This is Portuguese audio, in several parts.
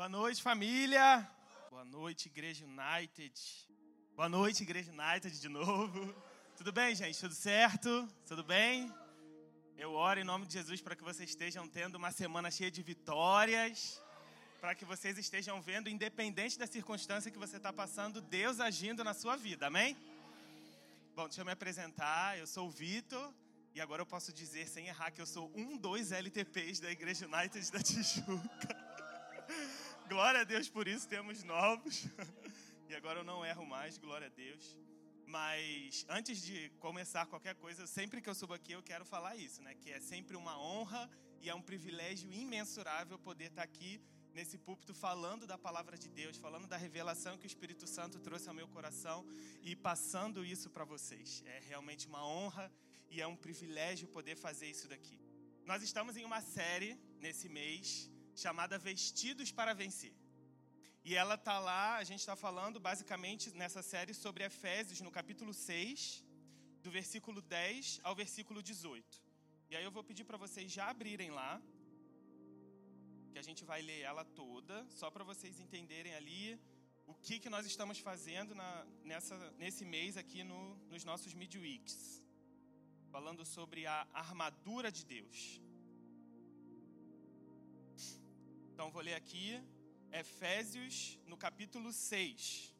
Boa noite, família. Boa noite, Igreja United. Boa noite, Igreja United, de novo. Tudo bem, gente? Tudo certo? Tudo bem? Eu oro em nome de Jesus para que vocês estejam tendo uma semana cheia de vitórias, para que vocês estejam vendo, independente da circunstância que você está passando, Deus agindo na sua vida, amém? Bom, deixa eu me apresentar. Eu sou o Vitor. E agora eu posso dizer sem errar que eu sou um dos LTPs da Igreja United da Tijuca. Glória a Deus por isso, temos novos. e agora eu não erro mais, glória a Deus. Mas antes de começar qualquer coisa, sempre que eu subo aqui eu quero falar isso, né? Que é sempre uma honra e é um privilégio imensurável poder estar aqui nesse púlpito falando da palavra de Deus, falando da revelação que o Espírito Santo trouxe ao meu coração e passando isso para vocês. É realmente uma honra e é um privilégio poder fazer isso daqui. Nós estamos em uma série nesse mês chamada Vestidos para Vencer. E ela tá lá, a gente está falando basicamente nessa série sobre Efésios, no capítulo 6, do versículo 10 ao versículo 18. E aí eu vou pedir para vocês já abrirem lá, que a gente vai ler ela toda, só para vocês entenderem ali o que, que nós estamos fazendo na, nessa, nesse mês aqui no, nos nossos midweeks falando sobre a armadura de Deus. Então vou ler aqui Efésios no capítulo 6,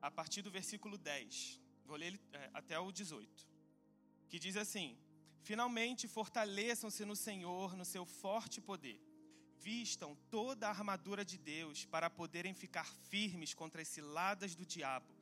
a partir do versículo 10. Vou ler é, até o 18. Que diz assim: Finalmente fortaleçam-se no Senhor, no seu forte poder. Vistam toda a armadura de Deus para poderem ficar firmes contra as ciladas do diabo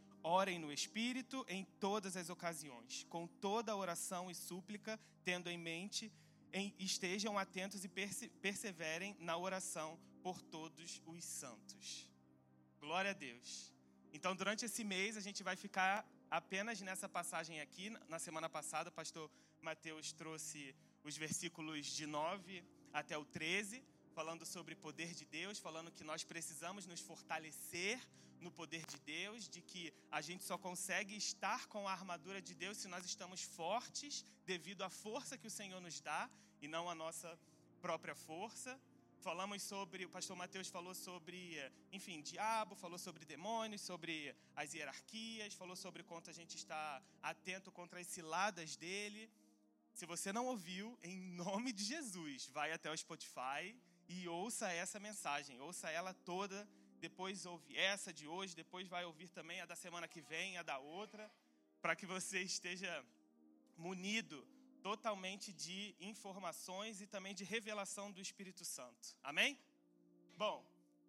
Orem no Espírito em todas as ocasiões, com toda oração e súplica, tendo em mente, em, estejam atentos e perse, perseverem na oração por todos os santos. Glória a Deus. Então, durante esse mês, a gente vai ficar apenas nessa passagem aqui. Na semana passada, o pastor Mateus trouxe os versículos de 9 até o 13, falando sobre poder de Deus, falando que nós precisamos nos fortalecer no poder de Deus, de que a gente só consegue estar com a armadura de Deus se nós estamos fortes devido à força que o Senhor nos dá e não a nossa própria força. Falamos sobre, o pastor Mateus falou sobre, enfim, diabo, falou sobre demônios, sobre as hierarquias, falou sobre quanto a gente está atento contra as ciladas dele. Se você não ouviu, em nome de Jesus, vai até o Spotify e ouça essa mensagem, ouça ela toda depois ouve essa de hoje, depois vai ouvir também a da semana que vem, a da outra, para que você esteja munido totalmente de informações e também de revelação do Espírito Santo. Amém? Bom,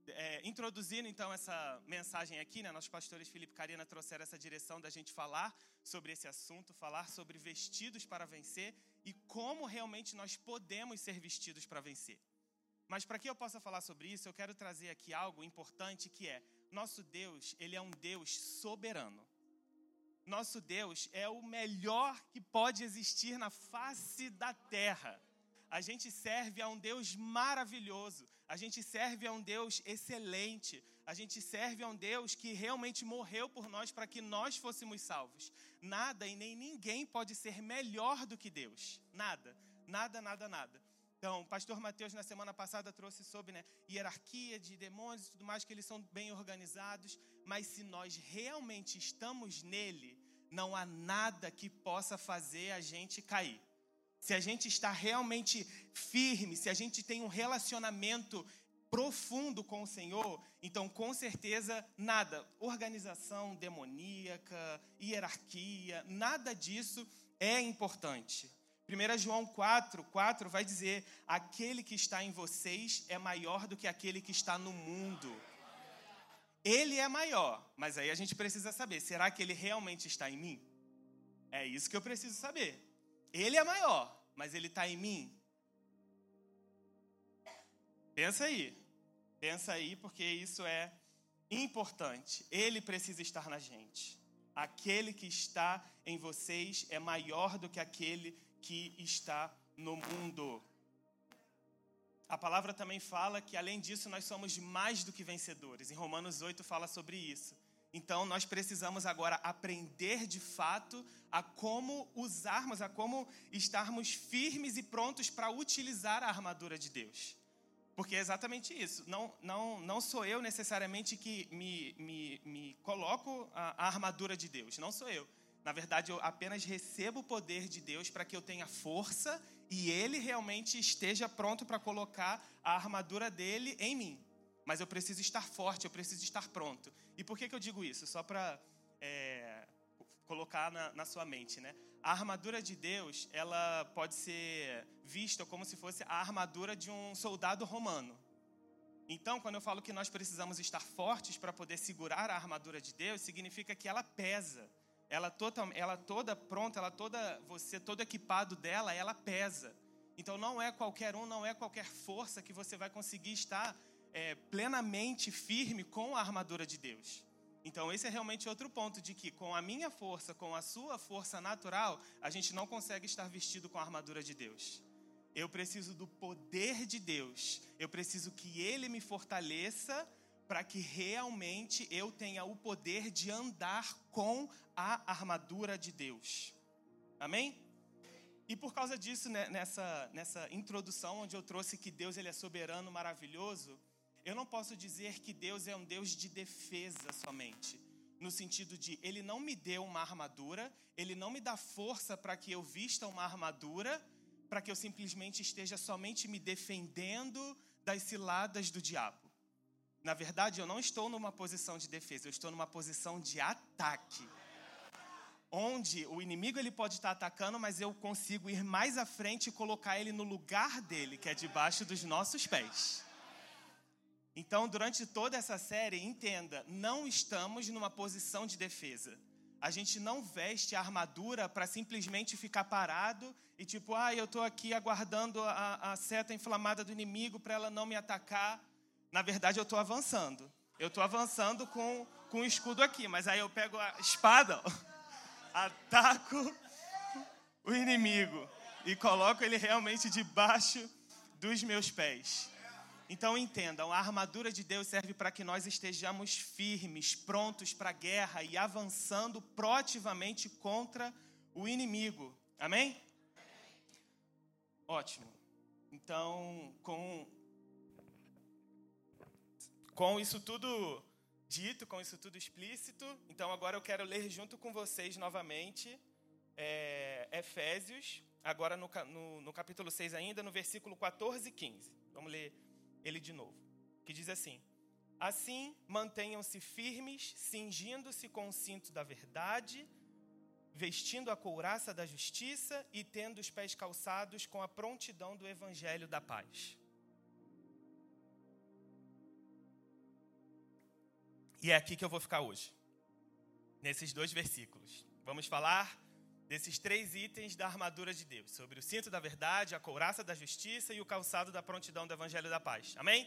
é, introduzindo então essa mensagem aqui, né, nossos pastores Felipe e Karina trouxeram essa direção da gente falar sobre esse assunto, falar sobre vestidos para vencer e como realmente nós podemos ser vestidos para vencer. Mas para que eu possa falar sobre isso, eu quero trazer aqui algo importante que é: nosso Deus, ele é um Deus soberano. Nosso Deus é o melhor que pode existir na face da terra. A gente serve a um Deus maravilhoso, a gente serve a um Deus excelente, a gente serve a um Deus que realmente morreu por nós para que nós fôssemos salvos. Nada e nem ninguém pode ser melhor do que Deus. Nada, nada, nada, nada. Então, o pastor Mateus, na semana passada, trouxe sobre né, hierarquia de demônios e tudo mais, que eles são bem organizados, mas se nós realmente estamos nele, não há nada que possa fazer a gente cair. Se a gente está realmente firme, se a gente tem um relacionamento profundo com o Senhor, então com certeza nada, organização demoníaca, hierarquia, nada disso é importante. 1 João 4, 4 vai dizer: aquele que está em vocês é maior do que aquele que está no mundo. Ele é maior, mas aí a gente precisa saber: será que ele realmente está em mim? É isso que eu preciso saber. Ele é maior, mas ele está em mim? Pensa aí. Pensa aí, porque isso é importante. Ele precisa estar na gente. Aquele que está em vocês é maior do que aquele que está no mundo. A palavra também fala que, além disso, nós somos mais do que vencedores. Em Romanos 8 fala sobre isso. Então, nós precisamos agora aprender de fato a como usarmos, a como estarmos firmes e prontos para utilizar a armadura de Deus. Porque é exatamente isso. Não, não, não sou eu necessariamente que me, me, me coloco a, a armadura de Deus. Não sou eu. Na verdade, eu apenas recebo o poder de Deus para que eu tenha força e Ele realmente esteja pronto para colocar a armadura dele em mim. Mas eu preciso estar forte, eu preciso estar pronto. E por que, que eu digo isso? Só para é, colocar na, na sua mente, né? A armadura de Deus, ela pode ser vista como se fosse a armadura de um soldado romano. Então, quando eu falo que nós precisamos estar fortes para poder segurar a armadura de Deus, significa que ela pesa. Ela toda, ela toda pronta, ela toda, você todo equipado dela, ela pesa. Então, não é qualquer um, não é qualquer força que você vai conseguir estar é, plenamente firme com a armadura de Deus. Então, esse é realmente outro ponto de que, com a minha força, com a sua força natural, a gente não consegue estar vestido com a armadura de Deus. Eu preciso do poder de Deus. Eu preciso que Ele me fortaleça para que realmente eu tenha o poder de andar com a armadura de Deus. Amém? E por causa disso, né, nessa, nessa introdução, onde eu trouxe que Deus ele é soberano, maravilhoso, eu não posso dizer que Deus é um Deus de defesa somente. No sentido de, Ele não me deu uma armadura, Ele não me dá força para que eu vista uma armadura, para que eu simplesmente esteja somente me defendendo das ciladas do diabo. Na verdade, eu não estou numa posição de defesa, eu estou numa posição de ataque. Onde o inimigo ele pode estar atacando, mas eu consigo ir mais à frente e colocar ele no lugar dele, que é debaixo dos nossos pés. Então, durante toda essa série, entenda, não estamos numa posição de defesa. A gente não veste a armadura para simplesmente ficar parado e tipo, ah, eu estou aqui aguardando a, a, seta inflamada do inimigo para ela não me atacar. Na verdade, eu estou avançando. Eu estou avançando com, com o escudo aqui, mas aí eu pego a espada, ataco o inimigo e coloco ele realmente debaixo dos meus pés. Então entendam, a armadura de Deus serve para que nós estejamos firmes, prontos para a guerra e avançando proativamente contra o inimigo. Amém? Ótimo. Então, com com isso tudo dito, com isso tudo explícito, então agora eu quero ler junto com vocês novamente é, Efésios, agora no, no, no capítulo 6 ainda, no versículo 14 e 15. Vamos ler ele de novo, que diz assim: Assim, mantenham-se firmes, cingindo-se com o cinto da verdade, vestindo a couraça da justiça e tendo os pés calçados com a prontidão do evangelho da paz. E é aqui que eu vou ficar hoje, nesses dois versículos. Vamos falar desses três itens da armadura de Deus: sobre o cinto da verdade, a couraça da justiça e o calçado da prontidão do evangelho da paz. Amém?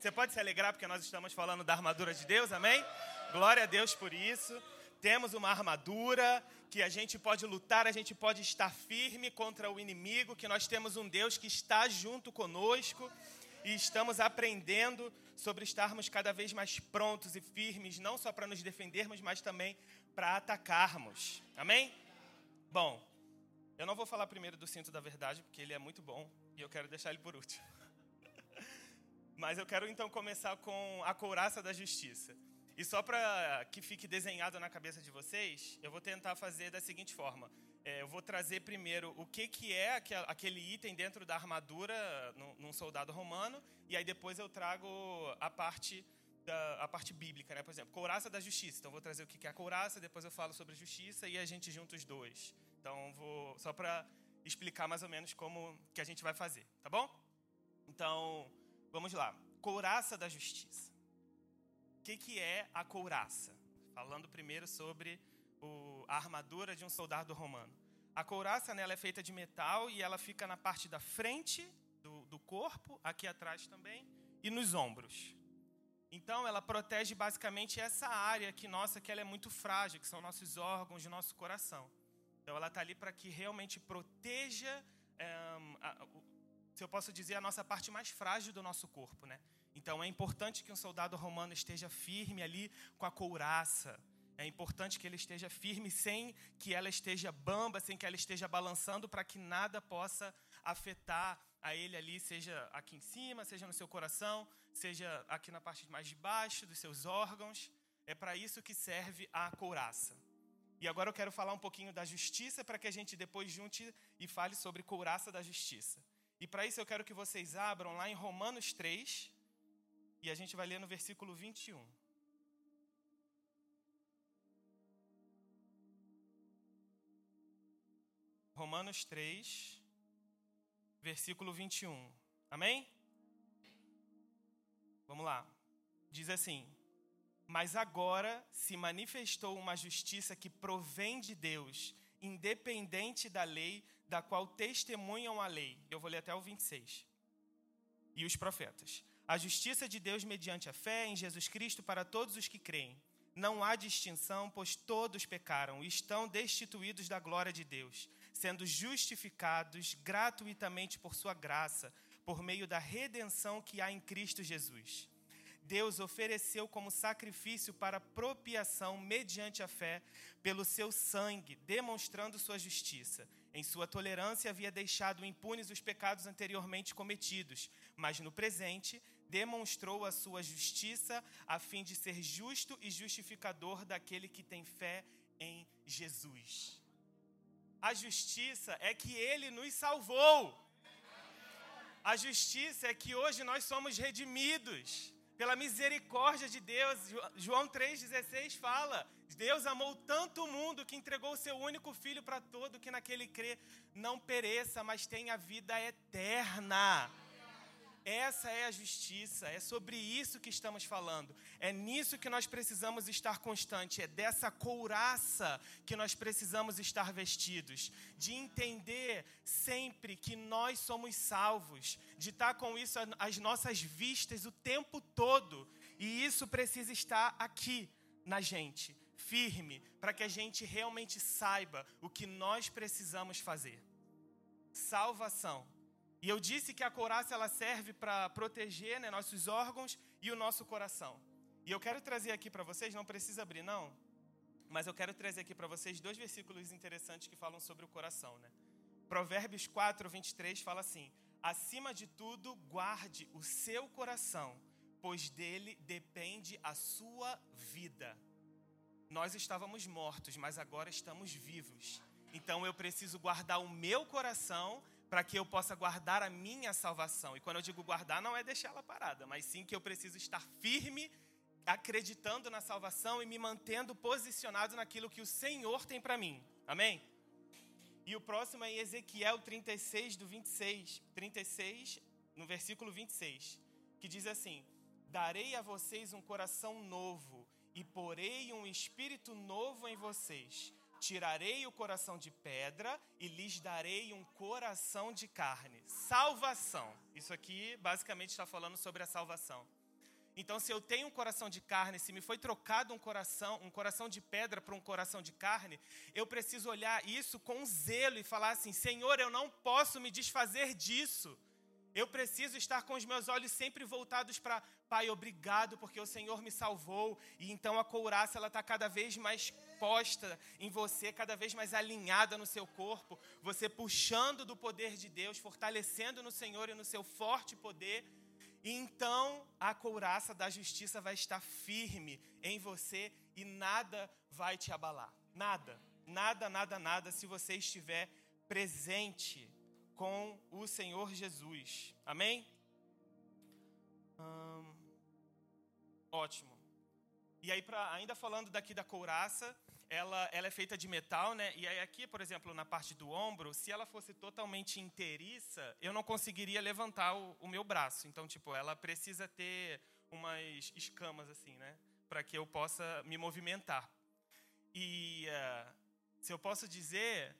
Você pode se alegrar porque nós estamos falando da armadura de Deus, amém? Glória a Deus por isso. Temos uma armadura que a gente pode lutar, a gente pode estar firme contra o inimigo, que nós temos um Deus que está junto conosco e estamos aprendendo sobre estarmos cada vez mais prontos e firmes, não só para nos defendermos, mas também para atacarmos. Amém? Bom, eu não vou falar primeiro do cinto da verdade, porque ele é muito bom e eu quero deixar ele por último. Mas eu quero então começar com a couraça da justiça. E só para que fique desenhado na cabeça de vocês, eu vou tentar fazer da seguinte forma: é, eu vou trazer primeiro o que, que é aquele item dentro da armadura num soldado romano, e aí depois eu trago a parte da, a parte bíblica, né? Por exemplo, couraça da justiça. Então, vou trazer o que é a couraça, depois eu falo sobre justiça e a gente junta os dois. Então, vou só para explicar mais ou menos como que a gente vai fazer, tá bom? Então, vamos lá. Couraça da justiça. O que, que é a couraça? Falando primeiro sobre o, a armadura de um soldado romano. A couraça nela é feita de metal e ela fica na parte da frente do, do corpo, aqui atrás também, e nos ombros. Então, ela protege basicamente essa área que nossa, que ela é muito frágil, que são nossos órgãos nosso coração. Então, ela está ali para que realmente proteja, é, a, se eu posso dizer, a nossa parte mais frágil do nosso corpo, né? Então, é importante que um soldado romano esteja firme ali com a couraça. É importante que ele esteja firme sem que ela esteja bamba, sem que ela esteja balançando, para que nada possa afetar a ele ali, seja aqui em cima, seja no seu coração, seja aqui na parte mais de baixo dos seus órgãos. É para isso que serve a couraça. E agora eu quero falar um pouquinho da justiça para que a gente depois junte e fale sobre couraça da justiça. E para isso eu quero que vocês abram lá em Romanos 3 e a gente vai ler no versículo 21. Romanos 3, versículo 21. Amém? Vamos lá. Diz assim: Mas agora se manifestou uma justiça que provém de Deus, independente da lei, da qual testemunham a lei. Eu vou ler até o 26. E os profetas. A justiça de Deus mediante a fé em Jesus Cristo para todos os que creem. Não há distinção, pois todos pecaram e estão destituídos da glória de Deus sendo justificados gratuitamente por sua graça, por meio da redenção que há em Cristo Jesus. Deus ofereceu como sacrifício para propiação mediante a fé pelo seu sangue, demonstrando sua justiça. Em sua tolerância havia deixado impunes os pecados anteriormente cometidos, mas no presente demonstrou a sua justiça a fim de ser justo e justificador daquele que tem fé em Jesus. A justiça é que ele nos salvou. A justiça é que hoje nós somos redimidos pela misericórdia de Deus. João 3,16 fala: Deus amou tanto o mundo que entregou o seu único filho para todo que naquele crê não pereça, mas tenha vida eterna. Essa é a justiça, é sobre isso que estamos falando. É nisso que nós precisamos estar constante, é dessa couraça que nós precisamos estar vestidos, de entender sempre que nós somos salvos, de estar com isso às nossas vistas o tempo todo. E isso precisa estar aqui na gente, firme, para que a gente realmente saiba o que nós precisamos fazer. Salvação e eu disse que a couraça ela serve para proteger né, nossos órgãos e o nosso coração. E eu quero trazer aqui para vocês, não precisa abrir não, mas eu quero trazer aqui para vocês dois versículos interessantes que falam sobre o coração. Né? Provérbios 4, 23 fala assim: Acima de tudo, guarde o seu coração, pois dele depende a sua vida. Nós estávamos mortos, mas agora estamos vivos. Então eu preciso guardar o meu coração para que eu possa guardar a minha salvação. E quando eu digo guardar, não é deixá-la parada, mas sim que eu preciso estar firme, acreditando na salvação e me mantendo posicionado naquilo que o Senhor tem para mim. Amém? E o próximo é Ezequiel 36, do 26, 36, no versículo 26, que diz assim: Darei a vocês um coração novo e porei um espírito novo em vocês Tirarei o coração de pedra e lhes darei um coração de carne. Salvação. Isso aqui basicamente está falando sobre a salvação. Então, se eu tenho um coração de carne, se me foi trocado um coração, um coração de pedra para um coração de carne, eu preciso olhar isso com zelo e falar assim: Senhor, eu não posso me desfazer disso. Eu preciso estar com os meus olhos sempre voltados para Pai, obrigado porque o Senhor me salvou. E então a couraça ela está cada vez mais em você, cada vez mais alinhada no seu corpo, você puxando do poder de Deus, fortalecendo no Senhor e no seu forte poder. E então a couraça da justiça vai estar firme em você e nada vai te abalar. Nada, nada, nada, nada, se você estiver presente com o Senhor Jesus. Amém? Hum, ótimo. E aí, pra, ainda falando daqui da couraça, ela, ela é feita de metal, né? E aí aqui, por exemplo, na parte do ombro, se ela fosse totalmente inteiriça, eu não conseguiria levantar o, o meu braço. Então, tipo, ela precisa ter umas escamas assim, né? Para que eu possa me movimentar. E uh, se eu posso dizer,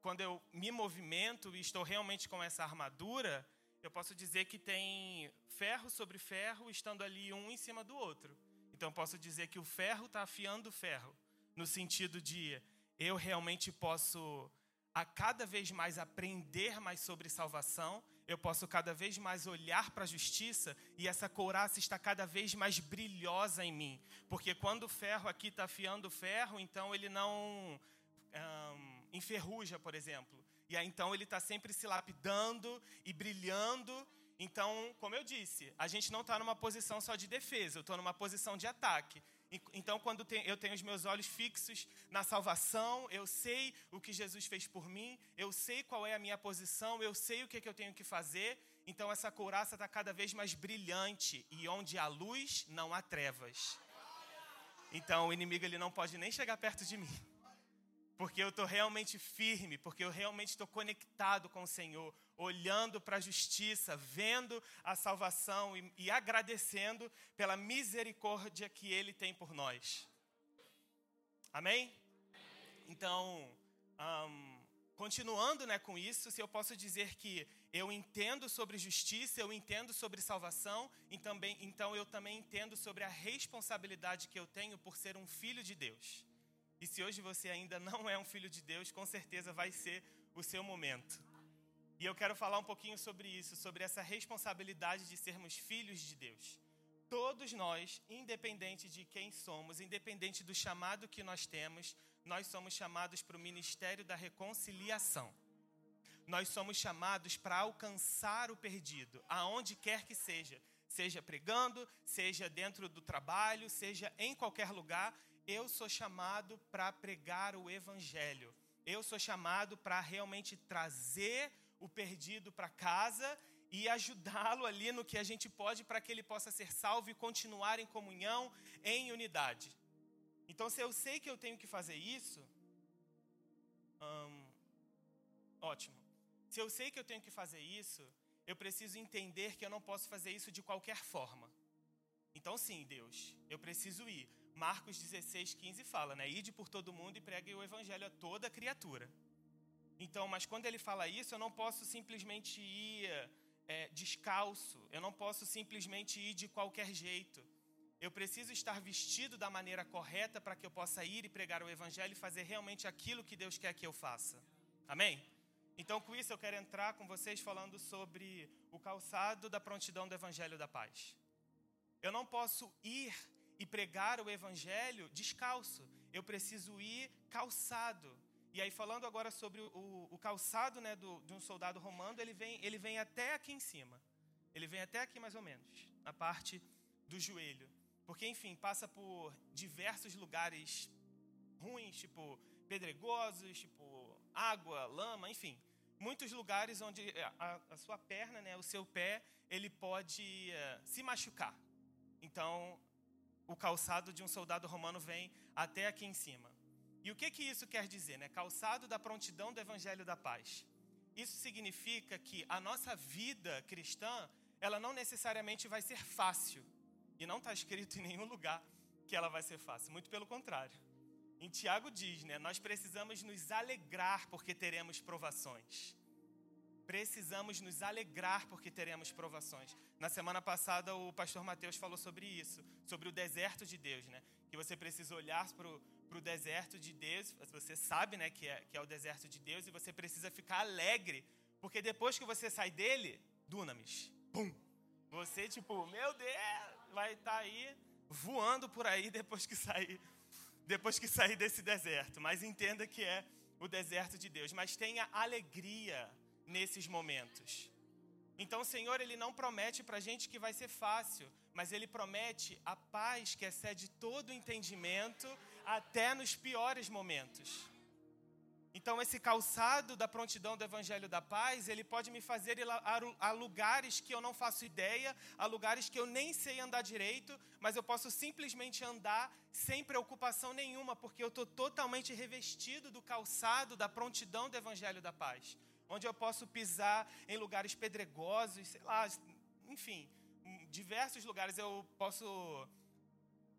quando eu me movimento e estou realmente com essa armadura, eu posso dizer que tem ferro sobre ferro estando ali um em cima do outro. Então, eu posso dizer que o ferro está afiando o ferro no sentido de eu realmente posso a cada vez mais aprender mais sobre salvação, eu posso cada vez mais olhar para a justiça e essa couraça está cada vez mais brilhosa em mim. Porque quando o ferro aqui está afiando o ferro, então ele não um, enferruja, por exemplo. E aí então ele está sempre se lapidando e brilhando. Então, como eu disse, a gente não está numa posição só de defesa, eu estou numa posição de ataque. Então, quando eu tenho os meus olhos fixos na salvação, eu sei o que Jesus fez por mim, eu sei qual é a minha posição, eu sei o que, é que eu tenho que fazer. Então, essa couraça está cada vez mais brilhante. E onde há luz, não há trevas. Então, o inimigo ele não pode nem chegar perto de mim. Porque eu estou realmente firme, porque eu realmente estou conectado com o Senhor olhando para a justiça, vendo a salvação e, e, agradecendo pela misericórdia que Ele tem por nós. Amém? Então, um, continuando né, com isso, se eu posso dizer que eu entendo sobre justiça, eu entendo sobre salvação, e também, então eu também entendo sobre a responsabilidade que eu tenho por ser um filho de Deus. E se hoje você ainda não é um filho de Deus, com certeza vai ser o seu momento. E eu quero falar um pouquinho sobre isso, sobre essa responsabilidade de sermos filhos de Deus. Todos nós, independente de quem somos, independente do chamado que nós temos, nós somos chamados para o ministério da reconciliação. Nós somos chamados para alcançar o perdido, aonde quer que seja, seja pregando, seja dentro do trabalho, seja em qualquer lugar, eu sou chamado para pregar o evangelho. Eu sou chamado para realmente trazer o perdido para casa e ajudá-lo ali no que a gente pode para que ele possa ser salvo e continuar em comunhão, em unidade. Então, se eu sei que eu tenho que fazer isso, hum, ótimo. Se eu sei que eu tenho que fazer isso, eu preciso entender que eu não posso fazer isso de qualquer forma. Então, sim, Deus, eu preciso ir. Marcos 16, 15 fala, né? Ide por todo mundo e pregue o evangelho a toda criatura. Então, mas quando ele fala isso, eu não posso simplesmente ir é, descalço, eu não posso simplesmente ir de qualquer jeito. Eu preciso estar vestido da maneira correta para que eu possa ir e pregar o Evangelho e fazer realmente aquilo que Deus quer que eu faça. Amém? Então, com isso, eu quero entrar com vocês falando sobre o calçado da prontidão do Evangelho da Paz. Eu não posso ir e pregar o Evangelho descalço, eu preciso ir calçado. E aí, falando agora sobre o, o calçado né, do, de um soldado romano, ele vem, ele vem até aqui em cima. Ele vem até aqui mais ou menos, na parte do joelho. Porque, enfim, passa por diversos lugares ruins, tipo pedregosos, tipo água, lama, enfim. Muitos lugares onde a, a sua perna, né, o seu pé, ele pode uh, se machucar. Então, o calçado de um soldado romano vem até aqui em cima. E o que, que isso quer dizer? Né? Calçado da prontidão do Evangelho da Paz. Isso significa que a nossa vida cristã, ela não necessariamente vai ser fácil. E não está escrito em nenhum lugar que ela vai ser fácil. Muito pelo contrário. Em Tiago diz, né? Nós precisamos nos alegrar porque teremos provações. Precisamos nos alegrar porque teremos provações. Na semana passada, o pastor Mateus falou sobre isso, sobre o deserto de Deus, né? Que você precisa olhar para o deserto de Deus, você sabe né, que, é, que é o deserto de Deus, e você precisa ficar alegre, porque depois que você sai dele, dunamis, pum, você tipo, meu Deus, vai estar tá aí voando por aí depois que sair, depois que sair desse deserto. Mas entenda que é o deserto de Deus, mas tenha alegria nesses momentos. Então o Senhor ele não promete para a gente que vai ser fácil, mas ele promete a paz que excede todo entendimento até nos piores momentos. Então, esse calçado da prontidão do Evangelho da Paz, ele pode me fazer ir a lugares que eu não faço ideia, a lugares que eu nem sei andar direito, mas eu posso simplesmente andar sem preocupação nenhuma, porque eu estou totalmente revestido do calçado da prontidão do Evangelho da Paz. Onde eu posso pisar em lugares pedregosos, sei lá, enfim, diversos lugares eu posso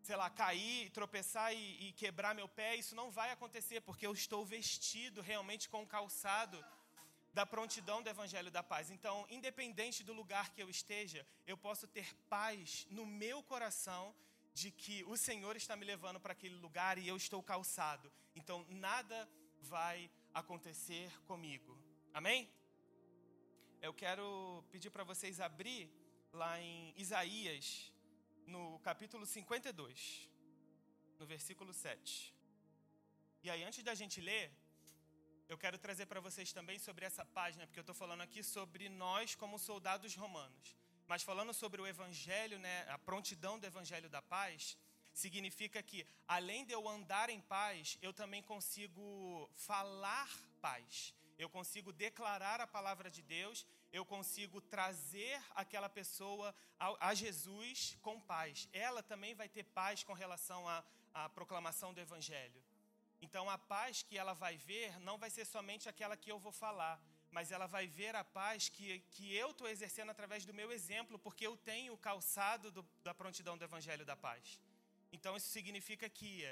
sei lá, cair, tropeçar e, e, quebrar meu pé, isso não vai acontecer, porque eu estou vestido realmente com o calçado da prontidão do Evangelho da Paz. Então, independente do lugar que eu esteja, eu posso ter paz no meu coração de que o Senhor está me levando para aquele lugar e eu estou calçado. Então, nada vai acontecer comigo. Amém? Eu quero pedir para vocês abrir lá em Isaías no capítulo 52, no versículo 7. E aí, antes da gente ler, eu quero trazer para vocês também sobre essa página, porque eu estou falando aqui sobre nós como soldados romanos. Mas falando sobre o evangelho, né, a prontidão do evangelho da paz, significa que além de eu andar em paz, eu também consigo falar paz. Eu consigo declarar a palavra de Deus eu consigo trazer aquela pessoa a, Jesus com paz. Ela também vai ter paz com relação à, à proclamação do Evangelho. Então, a paz que ela vai ver não vai ser somente aquela que eu vou falar, mas ela vai ver a paz que, que eu estou exercendo através do meu exemplo, porque eu tenho o calçado do, da prontidão do Evangelho da paz. Então, isso significa que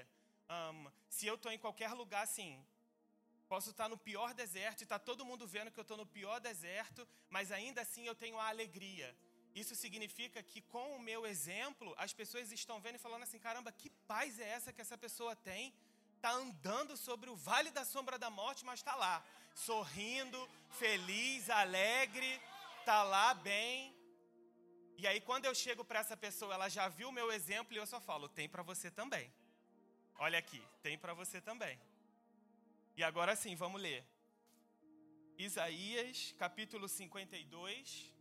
um, se eu estou em qualquer lugar, assim, Posso estar no pior deserto e está todo mundo vendo que eu estou no pior deserto, mas ainda assim eu tenho a alegria. Isso significa que com o meu exemplo, as pessoas estão vendo e falando assim: caramba, que paz é essa que essa pessoa tem? Está andando sobre o vale da sombra da morte, mas está lá, sorrindo, feliz, alegre, está lá bem. E aí, quando eu chego para essa pessoa, ela já viu o meu exemplo e eu só falo: tem para você também. Olha aqui, tem para você também. E agora sim, vamos ler. Isaías, capítulo 52,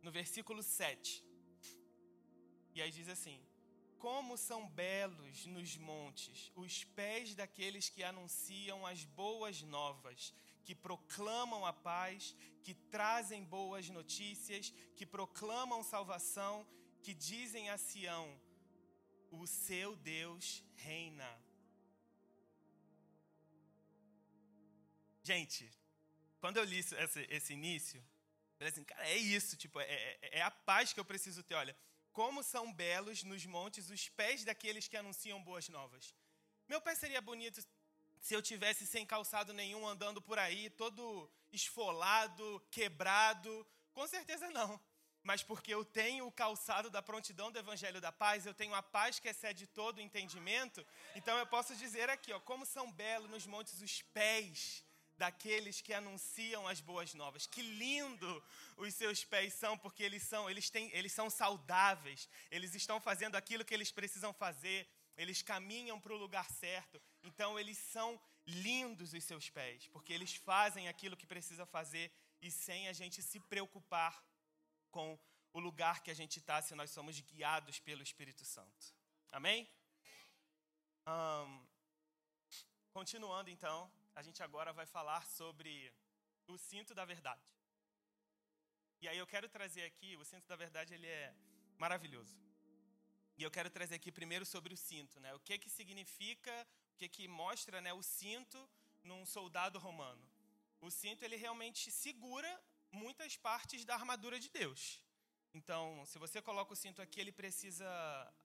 no versículo 7. E aí diz assim: Como são belos nos montes os pés daqueles que anunciam as boas novas, que proclamam a paz, que trazem boas notícias, que proclamam salvação, que dizem a Sião: O seu Deus reina. Gente, quando eu li esse, esse início, eu falei assim, cara, é isso, tipo, é, é, é a paz que eu preciso ter. Olha, como são belos nos montes os pés daqueles que anunciam boas novas. Meu pé seria bonito se eu tivesse sem calçado nenhum andando por aí, todo esfolado, quebrado. Com certeza não. Mas porque eu tenho o calçado da prontidão do Evangelho da Paz, eu tenho a paz que excede todo o entendimento, então eu posso dizer aqui, ó, como são belos nos montes os pés daqueles que anunciam as boas novas. Que lindo os seus pés são, porque eles são, eles têm, eles são saudáveis. Eles estão fazendo aquilo que eles precisam fazer. Eles caminham para o lugar certo. Então eles são lindos os seus pés, porque eles fazem aquilo que precisa fazer e sem a gente se preocupar com o lugar que a gente está, se nós somos guiados pelo Espírito Santo. Amém? Um, continuando então, a gente agora vai falar sobre o cinto da verdade. E aí eu quero trazer aqui, o cinto da verdade ele é maravilhoso. E eu quero trazer aqui primeiro sobre o cinto, né? O que que significa, o que que mostra, né, o cinto num soldado romano. O cinto ele realmente segura muitas partes da armadura de Deus. Então, se você coloca o cinto aqui, ele precisa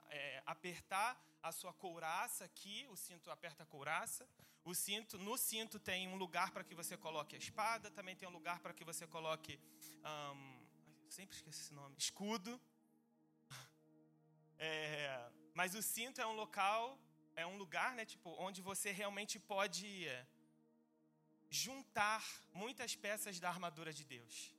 é, apertar a sua couraça aqui, o cinto aperta a couraça. O cinto, no cinto tem um lugar para que você coloque a espada, também tem um lugar para que você coloque, um, sempre esqueço esse nome, escudo. É, mas o cinto é um local, é um lugar, né, tipo, onde você realmente pode juntar muitas peças da armadura de Deus.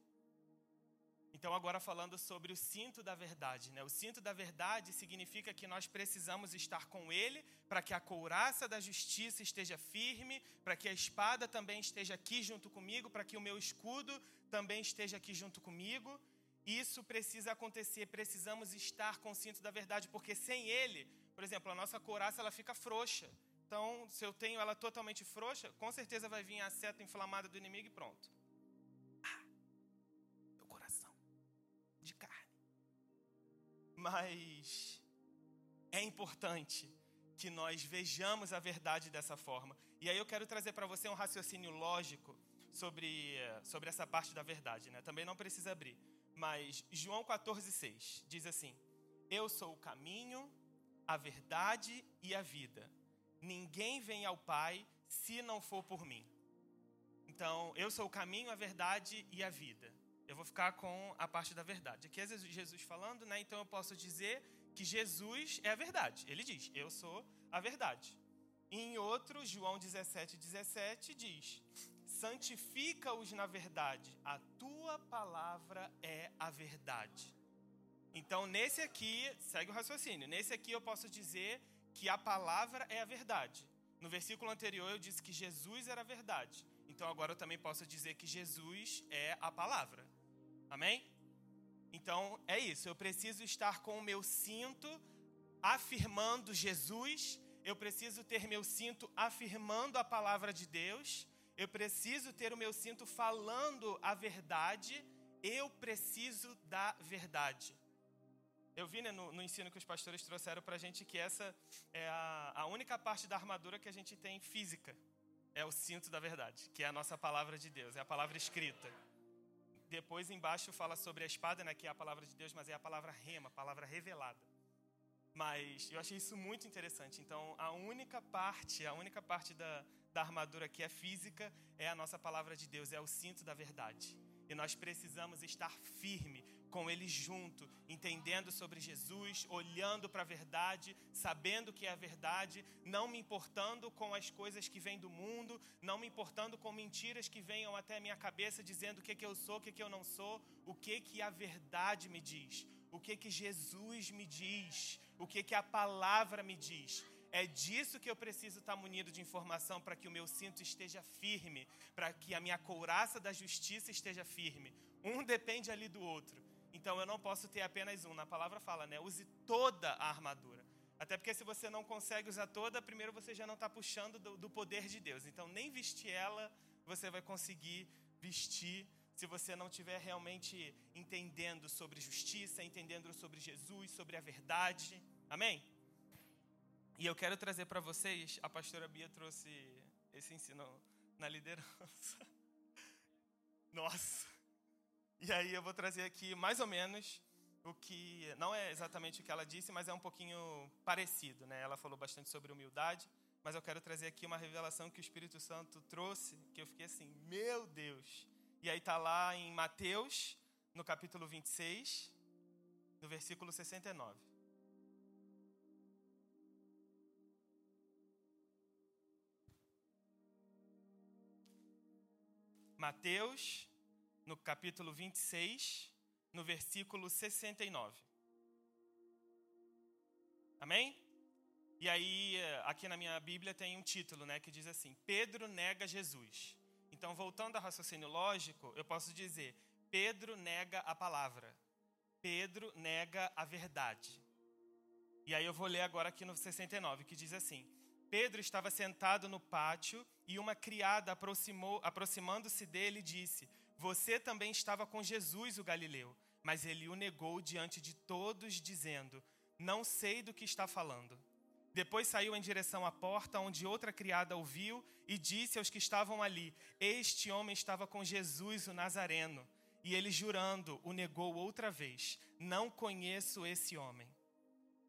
Então, agora falando sobre o cinto da verdade. Né? O cinto da verdade significa que nós precisamos estar com ele para que a couraça da justiça esteja firme, para que a espada também esteja aqui junto comigo, para que o meu escudo também esteja aqui junto comigo. Isso precisa acontecer, precisamos estar com o cinto da verdade, porque sem ele, por exemplo, a nossa couraça ela fica frouxa. Então, se eu tenho ela totalmente frouxa, com certeza vai vir a seta inflamada do inimigo e pronto. Mas é importante que nós vejamos a verdade dessa forma. E aí eu quero trazer para você um raciocínio lógico sobre, sobre essa parte da verdade. Né? Também não precisa abrir. Mas João 14,6 diz assim: Eu sou o caminho, a verdade e a vida. Ninguém vem ao Pai se não for por mim. Então, eu sou o caminho, a verdade e a vida. Eu vou ficar com a parte da verdade. Aqui é Jesus falando, né? Então eu posso dizer que Jesus é a verdade. Ele diz: Eu sou a verdade. E em outro, João 17, 17 diz: Santifica-os na verdade, a tua palavra é a verdade. Então, nesse aqui, segue o raciocínio. Nesse aqui eu posso dizer que a palavra é a verdade. No versículo anterior eu disse que Jesus era a verdade. Então agora eu também posso dizer que Jesus é a palavra. Amém? Então é isso. Eu preciso estar com o meu cinto afirmando Jesus. Eu preciso ter meu cinto afirmando a palavra de Deus. Eu preciso ter o meu cinto falando a verdade. Eu preciso da verdade. Eu vi né, no, no, ensino que os pastores trouxeram para a gente que essa é a, a única parte da armadura que a gente tem física. É o cinto da verdade, que é a nossa palavra de Deus, é a palavra escrita. Depois embaixo fala sobre a espada, né, que é a palavra de Deus, mas é a palavra rema, a palavra revelada. Mas eu achei isso muito interessante. Então, a única parte, a única parte da, da armadura que é física é a nossa palavra de Deus, é o cinto da verdade. E nós precisamos estar firme com Ele junto, entendendo sobre Jesus, olhando para a verdade, sabendo que é a verdade, não me importando com as coisas que vêm do mundo, não me importando com mentiras que venham até a minha cabeça dizendo o que, que eu sou, o que, que eu não sou, o que, que a verdade me diz, o que, que Jesus me diz, o que, que a palavra me diz. É disso que eu preciso estar munido de informação para que o meu cinto esteja firme, para que a minha couraça da justiça esteja firme. Um depende ali do outro. Então eu não posso ter apenas um. Na palavra fala, né? Use toda a armadura. Até porque se você não consegue usar toda, primeiro você já não está puxando do, do, poder de Deus. Então nem vestir ela você vai conseguir vestir se você não estiver realmente entendendo sobre justiça, entendendo sobre Jesus, sobre a verdade. Amém? E eu quero trazer para vocês, a pastora Bia trouxe esse ensino na liderança. Nossa! E aí eu vou trazer aqui mais ou menos o que não é exatamente o que ela disse, mas é um pouquinho parecido, né? Ela falou bastante sobre humildade, mas eu quero trazer aqui uma revelação que o Espírito Santo trouxe, que eu fiquei assim, meu Deus. E aí tá lá em Mateus, no capítulo 26, no versículo 69. Mateus no capítulo 26, no versículo 69. Amém? E aí, aqui na minha Bíblia tem um título, né, que diz assim: Pedro nega Jesus. Então, voltando ao raciocínio lógico, eu posso dizer: Pedro nega a palavra. Pedro nega a verdade. E aí eu vou ler agora aqui no 69, que diz assim: Pedro estava sentado no pátio e uma criada aproximou, aproximando-se dele, disse: você também estava com Jesus, o Galileu. Mas ele o negou diante de todos, dizendo: Não sei do que está falando. Depois saiu em direção à porta, onde outra criada ouviu e disse aos que estavam ali: Este homem estava com Jesus, o Nazareno. E ele, jurando, o negou outra vez: Não conheço esse homem.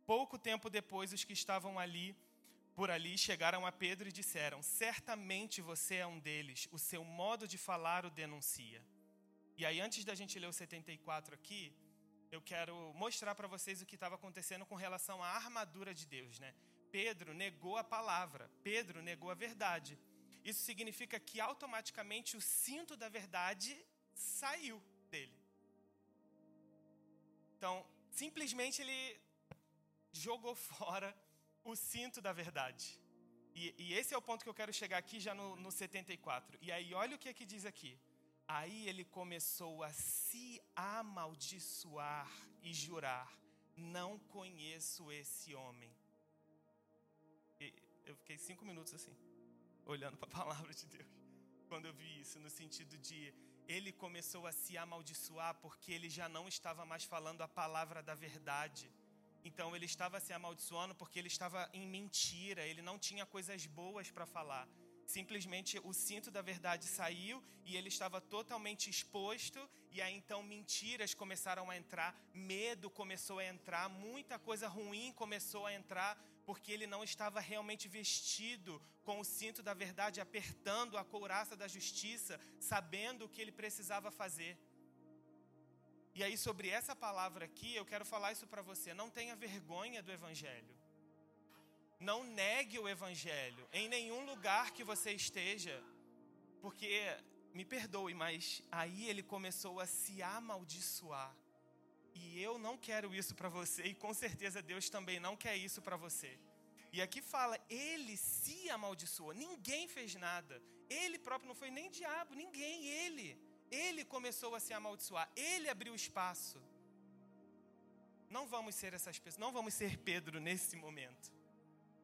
Pouco tempo depois, os que estavam ali por ali chegaram a Pedro e disseram: Certamente você é um deles, o seu modo de falar o denuncia. E aí, antes da gente ler o 74 aqui, eu quero mostrar para vocês o que estava acontecendo com relação à armadura de Deus, né? Pedro negou a palavra, Pedro negou a verdade. Isso significa que automaticamente o cinto da verdade saiu dele. Então, simplesmente ele jogou fora o cinto da verdade. E, e, esse é o ponto que eu quero chegar aqui já no, no 74. E aí, olha o que, é que diz aqui. Aí ele começou a se amaldiçoar e jurar: Não conheço esse homem. E eu fiquei cinco minutos assim, olhando para a palavra de Deus, quando eu vi isso, no sentido de ele começou a se amaldiçoar porque ele já não estava mais falando a palavra da verdade. Então ele estava se amaldiçoando porque ele estava em mentira, ele não tinha coisas boas para falar. Simplesmente o cinto da verdade saiu e ele estava totalmente exposto, e aí então mentiras começaram a entrar, medo começou a entrar, muita coisa ruim começou a entrar, porque ele não estava realmente vestido com o cinto da verdade, apertando a couraça da justiça, sabendo o que ele precisava fazer. E aí, sobre essa palavra aqui, eu quero falar isso para você. Não tenha vergonha do Evangelho. Não negue o Evangelho em nenhum lugar que você esteja. Porque, me perdoe, mas aí ele começou a se amaldiçoar. E eu não quero isso para você, e com certeza Deus também não quer isso para você. E aqui fala, ele se amaldiçoou, ninguém fez nada. Ele próprio não foi nem diabo, ninguém, ele. Ele começou a se amaldiçoar, ele abriu espaço. Não vamos ser essas pessoas, não vamos ser Pedro nesse momento.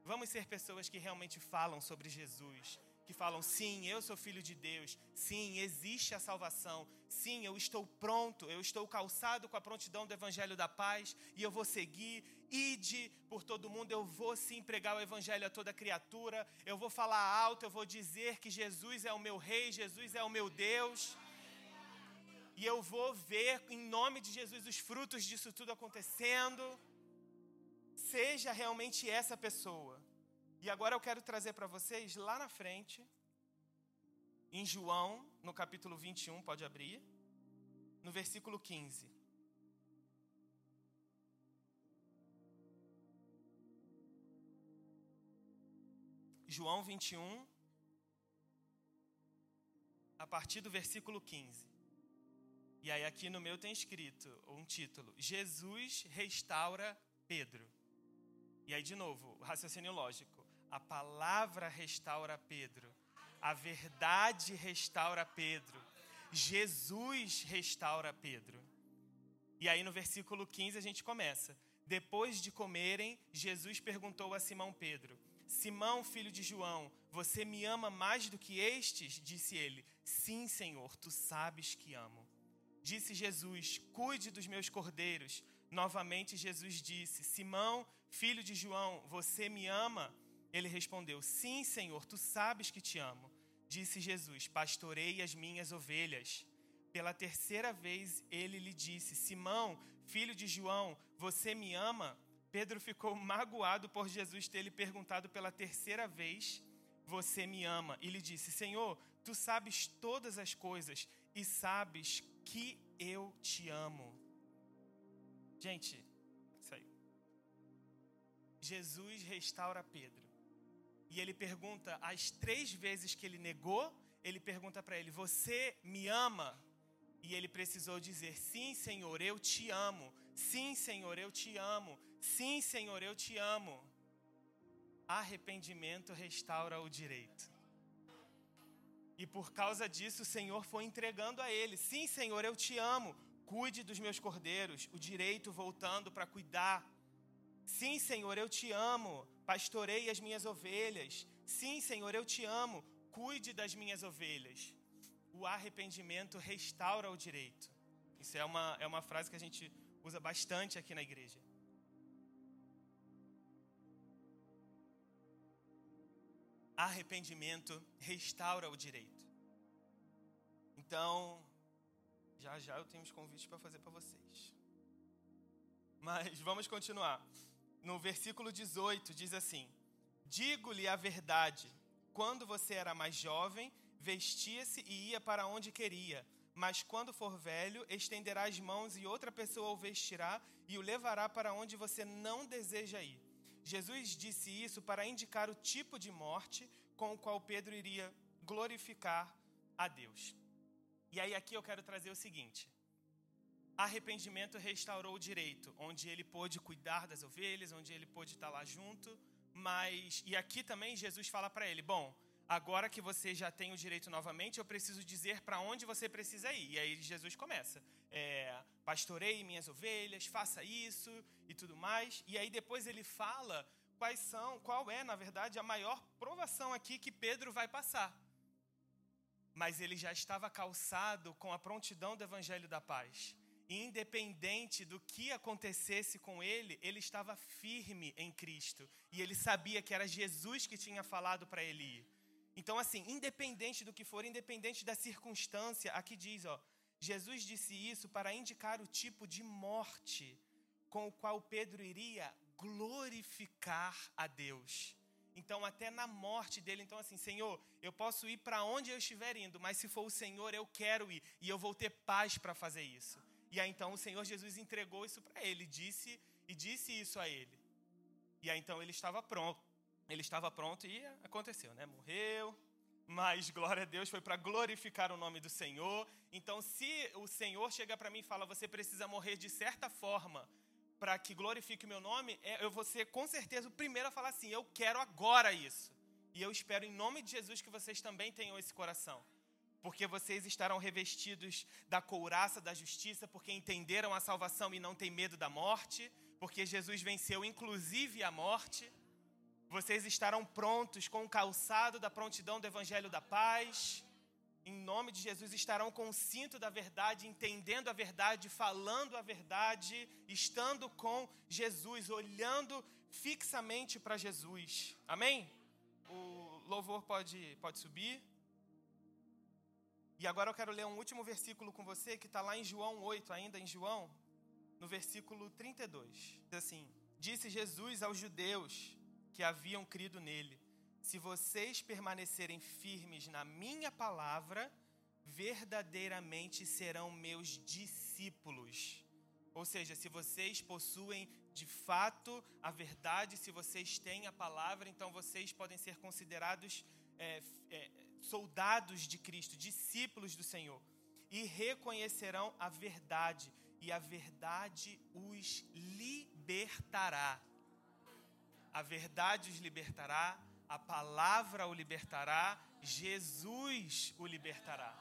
Vamos ser pessoas que realmente falam sobre Jesus, que falam: sim, eu sou filho de Deus, sim, existe a salvação, sim, eu estou pronto, eu estou calçado com a prontidão do Evangelho da paz e eu vou seguir. Ide por todo mundo, eu vou sim pregar o Evangelho a toda criatura, eu vou falar alto, eu vou dizer que Jesus é o meu Rei, Jesus é o meu Deus. E eu vou ver, em nome de Jesus, os frutos disso tudo acontecendo. Seja realmente essa pessoa. E agora eu quero trazer para vocês lá na frente, em João, no capítulo 21, pode abrir, no versículo 15. João 21, a partir do versículo 15. E aí aqui no meu tem escrito um título: Jesus restaura Pedro. E aí de novo, raciocínio lógico. A palavra restaura Pedro. A verdade restaura Pedro. Jesus restaura Pedro. E aí no versículo 15 a gente começa. Depois de comerem, Jesus perguntou a Simão Pedro: Simão, filho de João, você me ama mais do que estes? Disse ele: Sim, Senhor, tu sabes que amo. Disse Jesus: Cuide dos meus cordeiros. Novamente Jesus disse: Simão, filho de João, você me ama? Ele respondeu: Sim, Senhor, tu sabes que te amo. Disse Jesus: Pastorei as minhas ovelhas. Pela terceira vez ele lhe disse: Simão, filho de João, você me ama? Pedro ficou magoado por Jesus ter lhe perguntado pela terceira vez: Você me ama? E lhe disse: Senhor, tu sabes todas as coisas e sabes que eu te amo. Gente, aí. Jesus restaura Pedro. E ele pergunta, as três vezes que ele negou, ele pergunta para ele: Você me ama? E ele precisou dizer: Sim, Senhor, eu te amo. Sim, Senhor, eu te amo. Sim, Senhor, eu te amo. Arrependimento restaura o direito. E por causa disso, o Senhor foi entregando a ele: Sim, Senhor, eu te amo. Cuide dos meus cordeiros, o direito voltando para cuidar. Sim, Senhor, eu te amo. Pastorei as minhas ovelhas. Sim, Senhor, eu te amo. Cuide das minhas ovelhas. O arrependimento restaura o direito. Isso é uma, é uma frase que a gente usa bastante aqui na igreja. Arrependimento restaura o direito. Então, já já eu tenho uns convites para fazer para vocês. Mas vamos continuar. No versículo 18 diz assim: Digo-lhe a verdade, quando você era mais jovem, vestia-se e ia para onde queria. Mas quando for velho, estenderá as mãos e outra pessoa o vestirá e o levará para onde você não deseja ir. Jesus disse isso para indicar o tipo de morte com o qual Pedro iria glorificar a Deus. E aí aqui eu quero trazer o seguinte: arrependimento restaurou o direito, onde ele pôde cuidar das ovelhas, onde ele pôde estar lá junto, mas e aqui também Jesus fala para ele: bom, agora que você já tem o direito novamente, eu preciso dizer para onde você precisa ir. E aí Jesus começa: é, pastorei minhas ovelhas, faça isso e tudo mais. E aí depois ele fala quais são, qual é, na verdade, a maior provação aqui que Pedro vai passar. Mas ele já estava calçado com a prontidão do evangelho da paz. Independente do que acontecesse com ele, ele estava firme em Cristo. E ele sabia que era Jesus que tinha falado para ele ir. Então, assim, independente do que for, independente da circunstância, aqui diz, ó, Jesus disse isso para indicar o tipo de morte com o qual Pedro iria glorificar a Deus. Então, até na morte dele, então assim, Senhor, eu posso ir para onde eu estiver indo, mas se for o Senhor, eu quero ir e eu vou ter paz para fazer isso. E aí então o Senhor Jesus entregou isso para ele, disse e disse isso a ele. E aí então ele estava pronto. Ele estava pronto e aconteceu, né? Morreu, mas glória a Deus foi para glorificar o nome do Senhor. Então, se o Senhor chega para mim e fala, você precisa morrer de certa forma para que glorifique o meu nome, é, eu vou ser com certeza o primeiro a falar assim: eu quero agora isso. E eu espero em nome de Jesus que vocês também tenham esse coração. Porque vocês estarão revestidos da couraça da justiça, porque entenderam a salvação e não têm medo da morte, porque Jesus venceu inclusive a morte. Vocês estarão prontos com o calçado da prontidão do evangelho da paz em nome de Jesus, estarão com o cinto da verdade, entendendo a verdade, falando a verdade, estando com Jesus, olhando fixamente para Jesus. Amém? O louvor pode, pode subir. E agora eu quero ler um último versículo com você, que está lá em João 8, ainda em João, no versículo 32. Diz assim: Disse Jesus aos judeus que haviam crido nele se vocês permanecerem firmes na minha palavra, verdadeiramente serão meus discípulos. Ou seja, se vocês possuem de fato a verdade, se vocês têm a palavra, então vocês podem ser considerados é, é, soldados de Cristo, discípulos do Senhor. E reconhecerão a verdade, e a verdade os libertará. A verdade os libertará a palavra o libertará, Jesus o libertará.